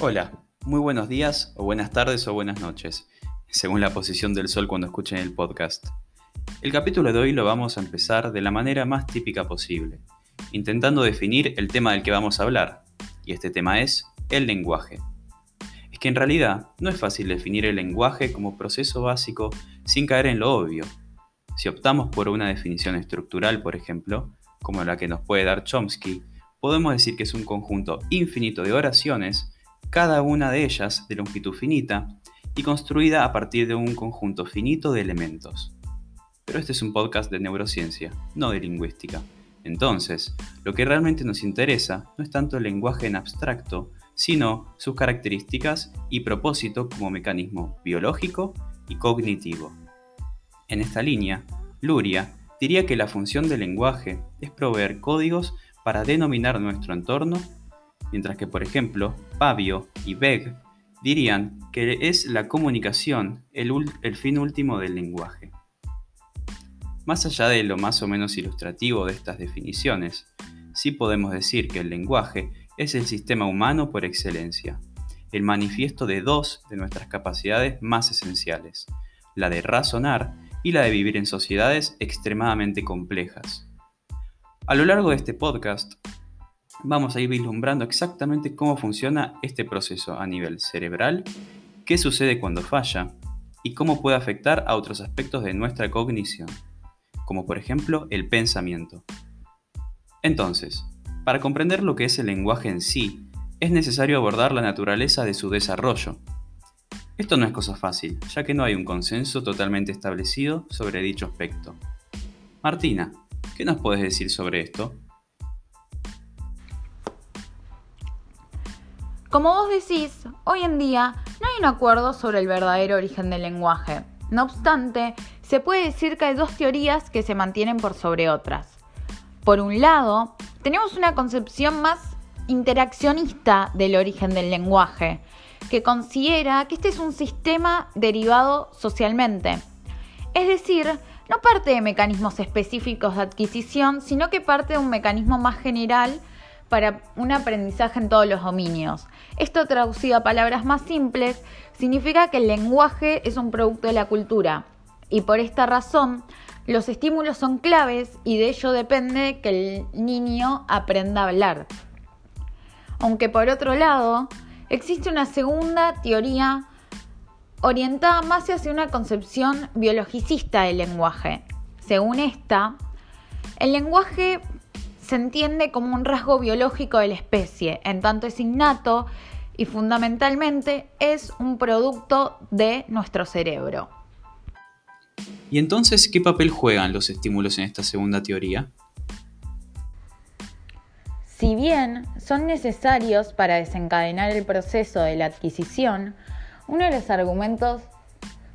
Hola, muy buenos días o buenas tardes o buenas noches, según la posición del sol cuando escuchen el podcast. El capítulo de hoy lo vamos a empezar de la manera más típica posible, intentando definir el tema del que vamos a hablar, y este tema es el lenguaje. Es que en realidad no es fácil definir el lenguaje como proceso básico sin caer en lo obvio. Si optamos por una definición estructural, por ejemplo, como la que nos puede dar Chomsky, podemos decir que es un conjunto infinito de oraciones cada una de ellas de longitud finita y construida a partir de un conjunto finito de elementos. Pero este es un podcast de neurociencia, no de lingüística. Entonces, lo que realmente nos interesa no es tanto el lenguaje en abstracto, sino sus características y propósito como mecanismo biológico y cognitivo. En esta línea, Luria diría que la función del lenguaje es proveer códigos para denominar nuestro entorno mientras que por ejemplo Pavio y Beck dirían que es la comunicación el, el fin último del lenguaje. Más allá de lo más o menos ilustrativo de estas definiciones, sí podemos decir que el lenguaje es el sistema humano por excelencia, el manifiesto de dos de nuestras capacidades más esenciales, la de razonar y la de vivir en sociedades extremadamente complejas. A lo largo de este podcast vamos a ir vislumbrando exactamente cómo funciona este proceso a nivel cerebral, qué sucede cuando falla y cómo puede afectar a otros aspectos de nuestra cognición, como por ejemplo el pensamiento. Entonces, para comprender lo que es el lenguaje en sí, es necesario abordar la naturaleza de su desarrollo. Esto no es cosa fácil, ya que no hay un consenso totalmente establecido sobre dicho aspecto. Martina, ¿qué nos puedes decir sobre esto? Como vos decís, hoy en día no hay un acuerdo sobre el verdadero origen del lenguaje. No obstante, se puede decir que hay dos teorías que se mantienen por sobre otras. Por un lado, tenemos una concepción más interaccionista del origen del lenguaje, que considera que este es un sistema derivado socialmente. Es decir, no parte de mecanismos específicos de adquisición, sino que parte de un mecanismo más general para un aprendizaje en todos los dominios. Esto traducido a palabras más simples significa que el lenguaje es un producto de la cultura y por esta razón los estímulos son claves y de ello depende que el niño aprenda a hablar. Aunque por otro lado, existe una segunda teoría orientada más hacia una concepción biologicista del lenguaje. Según esta, el lenguaje se entiende como un rasgo biológico de la especie, en tanto es innato y fundamentalmente es un producto de nuestro cerebro. ¿Y entonces qué papel juegan los estímulos en esta segunda teoría? Si bien son necesarios para desencadenar el proceso de la adquisición, uno de los argumentos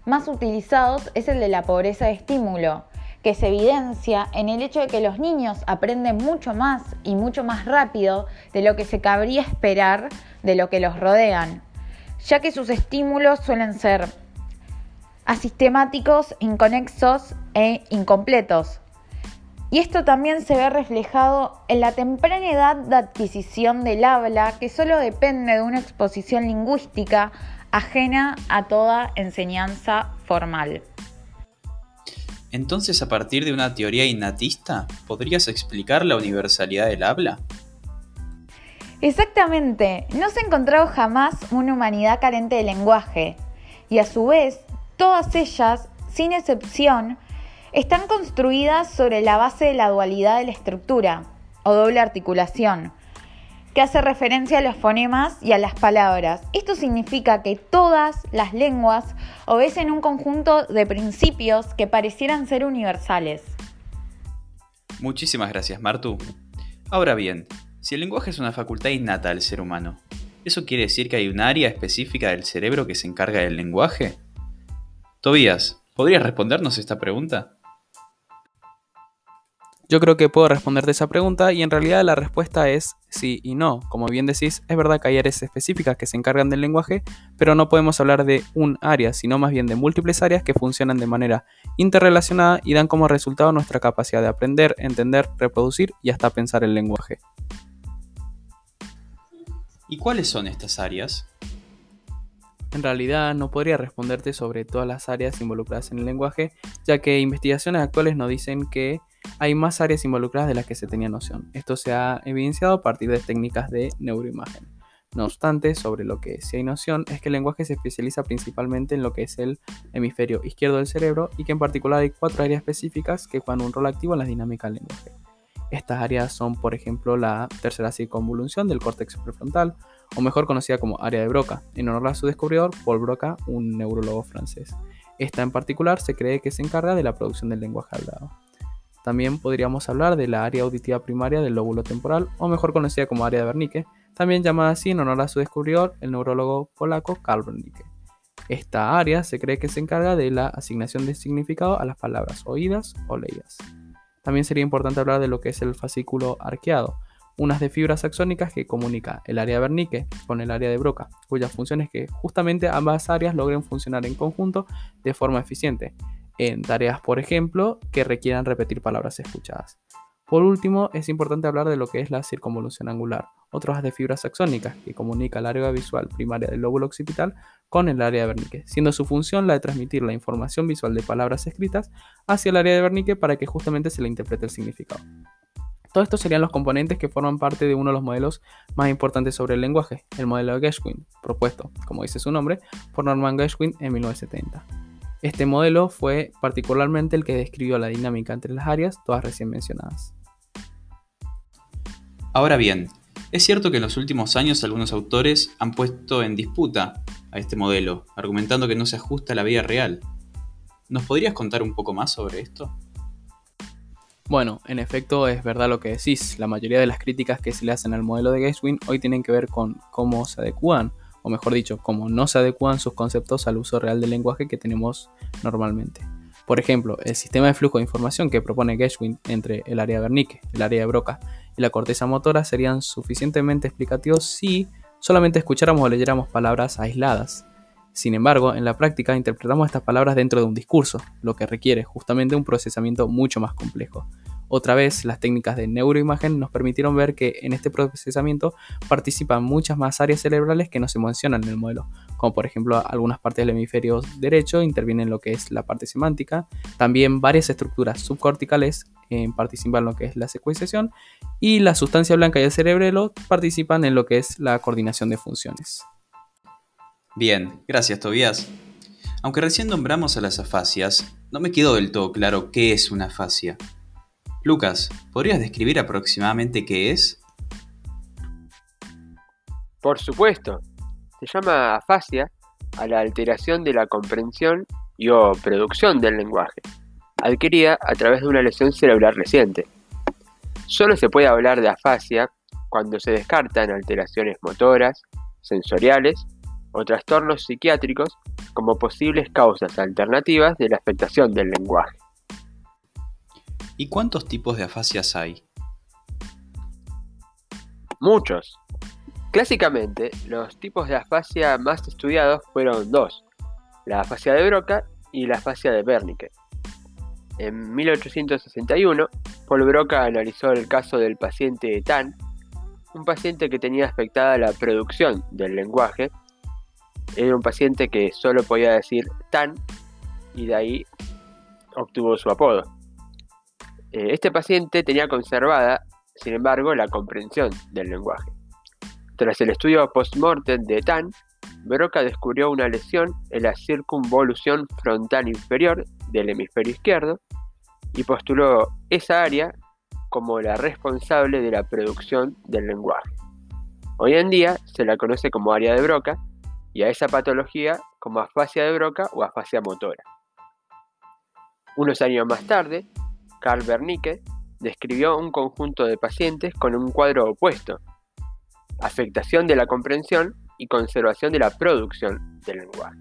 más utilizados es el de la pobreza de estímulo, que se evidencia en el hecho de que los niños aprenden mucho más y mucho más rápido de lo que se cabría esperar de lo que los rodean, ya que sus estímulos suelen ser asistemáticos, inconexos e incompletos. Y esto también se ve reflejado en la temprana edad de adquisición del habla, que solo depende de una exposición lingüística ajena a toda enseñanza formal. Entonces, a partir de una teoría innatista, ¿podrías explicar la universalidad del habla? Exactamente, no se ha encontrado jamás una humanidad carente de lenguaje, y a su vez, todas ellas, sin excepción, están construidas sobre la base de la dualidad de la estructura, o doble articulación, que hace referencia a los fonemas y a las palabras. Esto significa que todas las lenguas obedecen un conjunto de principios que parecieran ser universales. Muchísimas gracias, Martu. Ahora bien, si el lenguaje es una facultad innata del ser humano, ¿eso quiere decir que hay un área específica del cerebro que se encarga del lenguaje? Tobías, ¿podrías respondernos esta pregunta? Yo creo que puedo responderte esa pregunta y en realidad la respuesta es sí y no. Como bien decís, es verdad que hay áreas específicas que se encargan del lenguaje, pero no podemos hablar de un área, sino más bien de múltiples áreas que funcionan de manera interrelacionada y dan como resultado nuestra capacidad de aprender, entender, reproducir y hasta pensar el lenguaje. ¿Y cuáles son estas áreas? En realidad no podría responderte sobre todas las áreas involucradas en el lenguaje, ya que investigaciones actuales nos dicen que hay más áreas involucradas de las que se tenía noción. Esto se ha evidenciado a partir de técnicas de neuroimagen. No obstante, sobre lo que sí hay noción es que el lenguaje se especializa principalmente en lo que es el hemisferio izquierdo del cerebro y que en particular hay cuatro áreas específicas que juegan un rol activo en la dinámica del lenguaje. Estas áreas son, por ejemplo, la tercera circunvolución del córtex prefrontal, o mejor conocida como área de Broca, en honor a su descubridor Paul Broca, un neurólogo francés. Esta en particular se cree que se encarga de la producción del lenguaje hablado. También podríamos hablar de la área auditiva primaria del lóbulo temporal, o mejor conocida como área de Wernicke, también llamada así en honor a su descubridor, el neurólogo polaco Karl Wernicke. Esta área se cree que se encarga de la asignación de significado a las palabras oídas o leídas. También sería importante hablar de lo que es el fascículo arqueado, unas de fibras axónicas que comunica el área de Wernicke con el área de Broca, cuya función es que justamente ambas áreas logren funcionar en conjunto de forma eficiente, en tareas, por ejemplo, que requieran repetir palabras escuchadas. Por último, es importante hablar de lo que es la circunvolución angular, otro de fibras axónicas que comunica el área visual primaria del lóbulo occipital con el área de Wernicke, siendo su función la de transmitir la información visual de palabras escritas hacia el área de Wernicke para que justamente se le interprete el significado. Todos estos serían los componentes que forman parte de uno de los modelos más importantes sobre el lenguaje, el modelo de Gershwin, propuesto, como dice su nombre, por Norman Gershwin en 1970. Este modelo fue particularmente el que describió la dinámica entre las áreas, todas recién mencionadas. Ahora bien, es cierto que en los últimos años algunos autores han puesto en disputa a este modelo, argumentando que no se ajusta a la vida real. ¿Nos podrías contar un poco más sobre esto? Bueno, en efecto es verdad lo que decís. La mayoría de las críticas que se le hacen al modelo de Gatewin hoy tienen que ver con cómo se adecúan, o mejor dicho, cómo no se adecúan sus conceptos al uso real del lenguaje que tenemos normalmente. Por ejemplo, el sistema de flujo de información que propone Gershwin entre el área Wernicke, el área de Broca y la corteza motora serían suficientemente explicativos si solamente escucháramos o leyéramos palabras aisladas. Sin embargo, en la práctica interpretamos estas palabras dentro de un discurso, lo que requiere justamente un procesamiento mucho más complejo. Otra vez, las técnicas de neuroimagen nos permitieron ver que en este procesamiento participan muchas más áreas cerebrales que no se mencionan en el modelo, como por ejemplo algunas partes del hemisferio derecho intervienen en lo que es la parte semántica, también varias estructuras subcorticales participan en lo que es la secuenciación y la sustancia blanca y el cerebelo participan en lo que es la coordinación de funciones. Bien, gracias Tobias. Aunque recién nombramos a las afasias, no me quedó del todo claro qué es una afasia. Lucas, ¿podrías describir aproximadamente qué es? Por supuesto. Se llama afasia a la alteración de la comprensión y o producción del lenguaje, adquirida a través de una lesión cerebral reciente. Solo se puede hablar de afasia cuando se descartan alteraciones motoras, sensoriales o trastornos psiquiátricos como posibles causas alternativas de la afectación del lenguaje. ¿Y cuántos tipos de afasias hay? Muchos. Clásicamente, los tipos de afasia más estudiados fueron dos, la afasia de Broca y la afasia de Wernicke. En 1861, Paul Broca analizó el caso del paciente Tan, un paciente que tenía afectada la producción del lenguaje era un paciente que solo podía decir tan y de ahí obtuvo su apodo. Eh, este paciente tenía conservada, sin embargo, la comprensión del lenguaje. Tras el estudio post-mortem de Tan, Broca descubrió una lesión en la circunvolución frontal inferior del hemisferio izquierdo y postuló esa área como la responsable de la producción del lenguaje. Hoy en día se la conoce como área de Broca y a esa patología como afasia de Broca o afasia motora. Unos años más tarde, Carl Wernicke describió un conjunto de pacientes con un cuadro opuesto, afectación de la comprensión y conservación de la producción del lenguaje.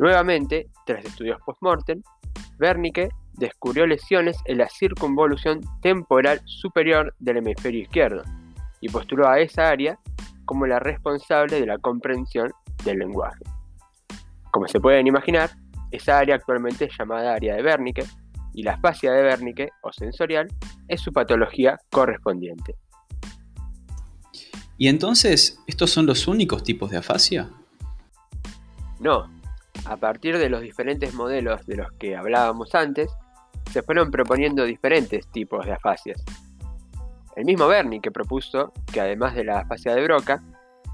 Nuevamente, tras estudios post-mortem, Wernicke descubrió lesiones en la circunvolución temporal superior del hemisferio izquierdo y postuló a esa área como la responsable de la comprensión del lenguaje. Como se pueden imaginar, esa área actualmente es llamada área de Wernicke y la fascia de Wernicke o sensorial es su patología correspondiente. ¿Y entonces estos son los únicos tipos de afasia? No. A partir de los diferentes modelos de los que hablábamos antes, se fueron proponiendo diferentes tipos de afasias. El mismo Bernie que propuso que además de la afasia de Broca,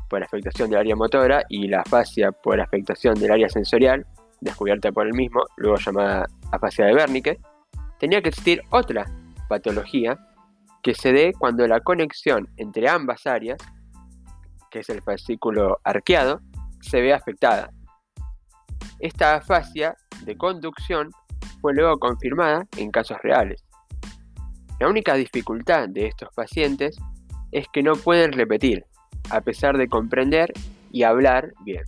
por afectación del área motora, y la afasia por afectación del área sensorial, descubierta por él mismo, luego llamada afasia de Wernicke, tenía que existir otra patología que se dé cuando la conexión entre ambas áreas, que es el fascículo arqueado, se ve afectada. Esta afasia de conducción fue luego confirmada en casos reales. La única dificultad de estos pacientes es que no pueden repetir, a pesar de comprender y hablar bien.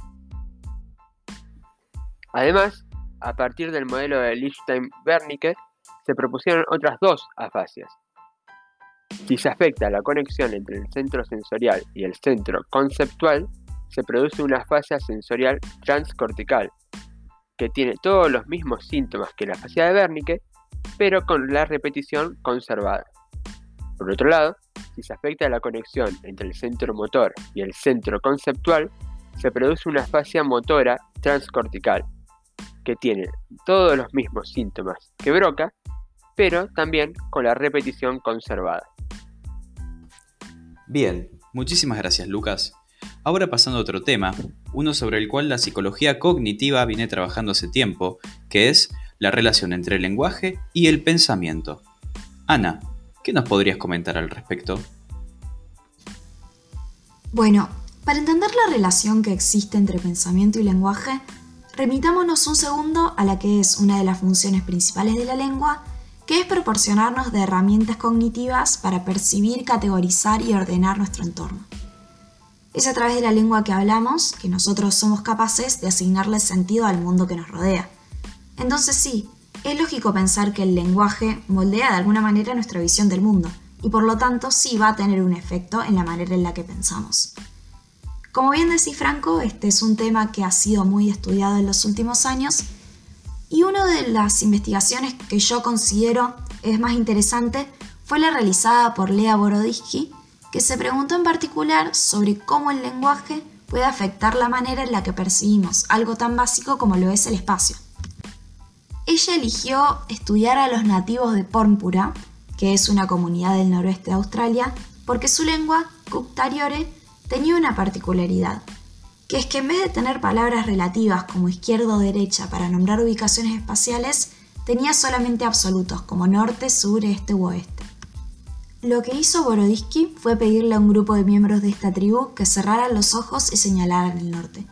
Además, a partir del modelo de Lichtenstein-Wernicke, se propusieron otras dos afasias. Si se afecta la conexión entre el centro sensorial y el centro conceptual, se produce una afasia sensorial transcortical, que tiene todos los mismos síntomas que la afasia de Wernicke, pero con la repetición conservada. Por otro lado, si se afecta la conexión entre el centro motor y el centro conceptual, se produce una afasia motora transcortical, que tiene todos los mismos síntomas que Broca, pero también con la repetición conservada. Bien, muchísimas gracias Lucas. Ahora pasando a otro tema, uno sobre el cual la psicología cognitiva viene trabajando hace tiempo, que es la relación entre el lenguaje y el pensamiento. Ana, ¿qué nos podrías comentar al respecto? Bueno, para entender la relación que existe entre pensamiento y lenguaje, Remitámonos un segundo a la que es una de las funciones principales de la lengua, que es proporcionarnos de herramientas cognitivas para percibir, categorizar y ordenar nuestro entorno. Es a través de la lengua que hablamos que nosotros somos capaces de asignarle sentido al mundo que nos rodea. Entonces sí, es lógico pensar que el lenguaje moldea de alguna manera nuestra visión del mundo, y por lo tanto sí va a tener un efecto en la manera en la que pensamos. Como bien decís Franco, este es un tema que ha sido muy estudiado en los últimos años y una de las investigaciones que yo considero es más interesante fue la realizada por Lea Boroditsky, que se preguntó en particular sobre cómo el lenguaje puede afectar la manera en la que percibimos algo tan básico como lo es el espacio. Ella eligió estudiar a los nativos de Pornpura, que es una comunidad del noroeste de Australia, porque su lengua, Kuktariore, tenía una particularidad, que es que en vez de tener palabras relativas como izquierda o derecha para nombrar ubicaciones espaciales, tenía solamente absolutos como norte, sur, este u oeste. Lo que hizo Boroditsky fue pedirle a un grupo de miembros de esta tribu que cerraran los ojos y señalaran el norte.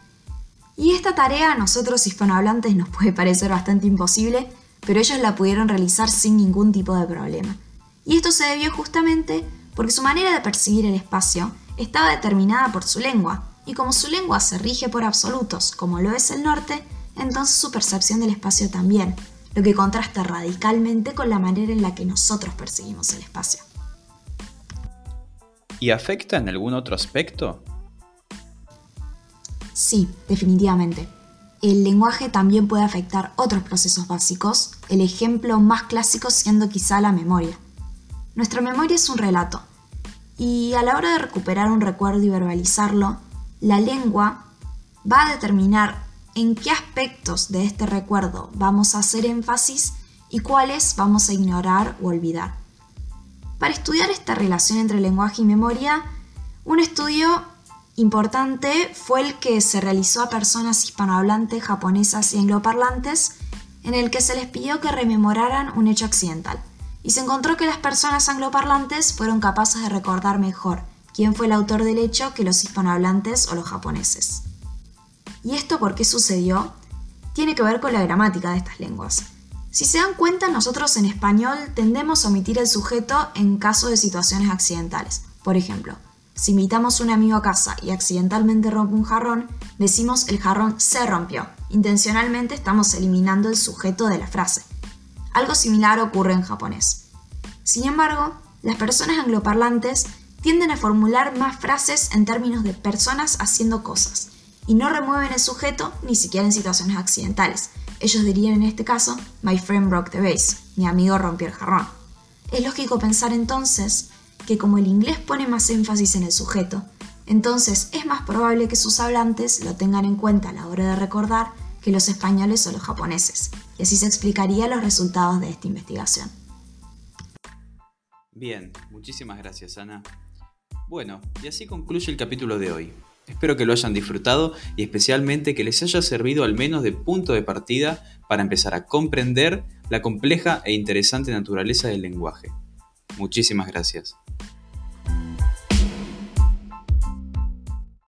Y esta tarea a nosotros hispanohablantes nos puede parecer bastante imposible, pero ellos la pudieron realizar sin ningún tipo de problema. Y esto se debió justamente porque su manera de percibir el espacio estaba determinada por su lengua, y como su lengua se rige por absolutos, como lo es el norte, entonces su percepción del espacio también, lo que contrasta radicalmente con la manera en la que nosotros percibimos el espacio. ¿Y afecta en algún otro aspecto? Sí, definitivamente. El lenguaje también puede afectar otros procesos básicos, el ejemplo más clásico siendo quizá la memoria. Nuestra memoria es un relato, y a la hora de recuperar un recuerdo y verbalizarlo, la lengua va a determinar en qué aspectos de este recuerdo vamos a hacer énfasis y cuáles vamos a ignorar o olvidar. Para estudiar esta relación entre lenguaje y memoria, un estudio importante fue el que se realizó a personas hispanohablantes, japonesas y angloparlantes, en el que se les pidió que rememoraran un hecho accidental y se encontró que las personas angloparlantes fueron capaces de recordar mejor quién fue el autor del hecho que los hispanohablantes o los japoneses. ¿Y esto por qué sucedió? Tiene que ver con la gramática de estas lenguas. Si se dan cuenta, nosotros en español tendemos a omitir el sujeto en caso de situaciones accidentales. Por ejemplo, si invitamos a un amigo a casa y accidentalmente rompe un jarrón, decimos el jarrón se rompió. Intencionalmente estamos eliminando el sujeto de la frase. Algo similar ocurre en japonés. Sin embargo, las personas angloparlantes tienden a formular más frases en términos de personas haciendo cosas y no remueven el sujeto ni siquiera en situaciones accidentales. Ellos dirían en este caso, My friend broke the vase, mi amigo rompió el jarrón. Es lógico pensar entonces que como el inglés pone más énfasis en el sujeto, Entonces es más probable que sus hablantes lo tengan en cuenta a la hora de recordar que los españoles o los japoneses, y así se explicaría los resultados de esta investigación. Bien, muchísimas gracias Ana. Bueno, y así concluye el capítulo de hoy. Espero que lo hayan disfrutado y especialmente que les haya servido al menos de punto de partida para empezar a comprender la compleja e interesante naturaleza del lenguaje. Muchísimas gracias.